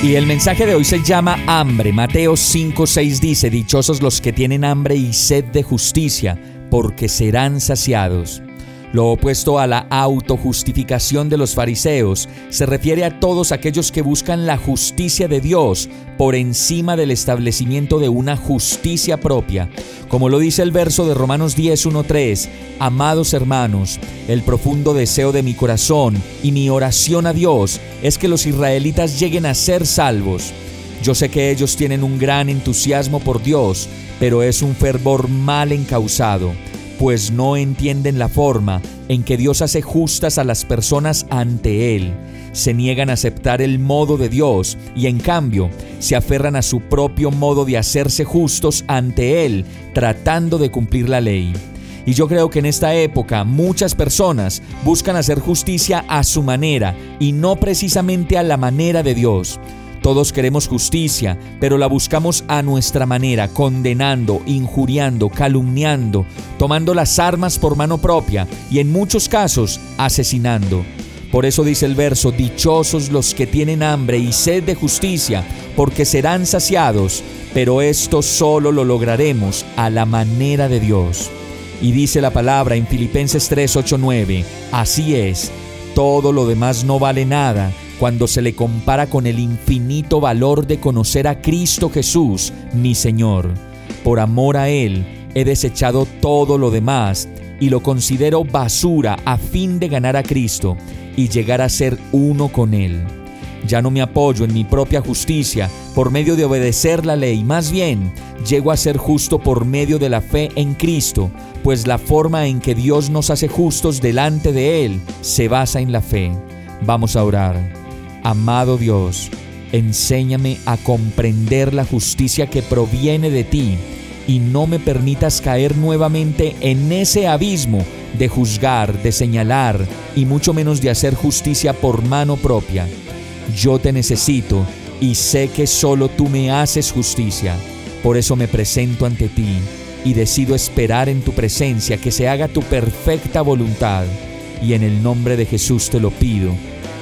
Y el mensaje de hoy se llama hambre. Mateo 5:6 dice, Dichosos los que tienen hambre y sed de justicia, porque serán saciados. Lo opuesto a la autojustificación de los fariseos se refiere a todos aquellos que buscan la justicia de Dios por encima del establecimiento de una justicia propia. Como lo dice el verso de Romanos 10.1.3, Amados hermanos, el profundo deseo de mi corazón y mi oración a Dios es que los israelitas lleguen a ser salvos. Yo sé que ellos tienen un gran entusiasmo por Dios, pero es un fervor mal encausado pues no entienden la forma en que Dios hace justas a las personas ante Él. Se niegan a aceptar el modo de Dios y en cambio se aferran a su propio modo de hacerse justos ante Él, tratando de cumplir la ley. Y yo creo que en esta época muchas personas buscan hacer justicia a su manera y no precisamente a la manera de Dios. Todos queremos justicia, pero la buscamos a nuestra manera, condenando, injuriando, calumniando, tomando las armas por mano propia y en muchos casos asesinando. Por eso dice el verso, Dichosos los que tienen hambre y sed de justicia, porque serán saciados, pero esto solo lo lograremos a la manera de Dios. Y dice la palabra en Filipenses 3, 8, 9, Así es, todo lo demás no vale nada cuando se le compara con el infinito valor de conocer a Cristo Jesús, mi Señor. Por amor a Él, he desechado todo lo demás y lo considero basura a fin de ganar a Cristo y llegar a ser uno con Él. Ya no me apoyo en mi propia justicia por medio de obedecer la ley, más bien llego a ser justo por medio de la fe en Cristo, pues la forma en que Dios nos hace justos delante de Él se basa en la fe. Vamos a orar. Amado Dios, enséñame a comprender la justicia que proviene de ti y no me permitas caer nuevamente en ese abismo de juzgar, de señalar y mucho menos de hacer justicia por mano propia. Yo te necesito y sé que solo tú me haces justicia. Por eso me presento ante ti y decido esperar en tu presencia que se haga tu perfecta voluntad. Y en el nombre de Jesús te lo pido.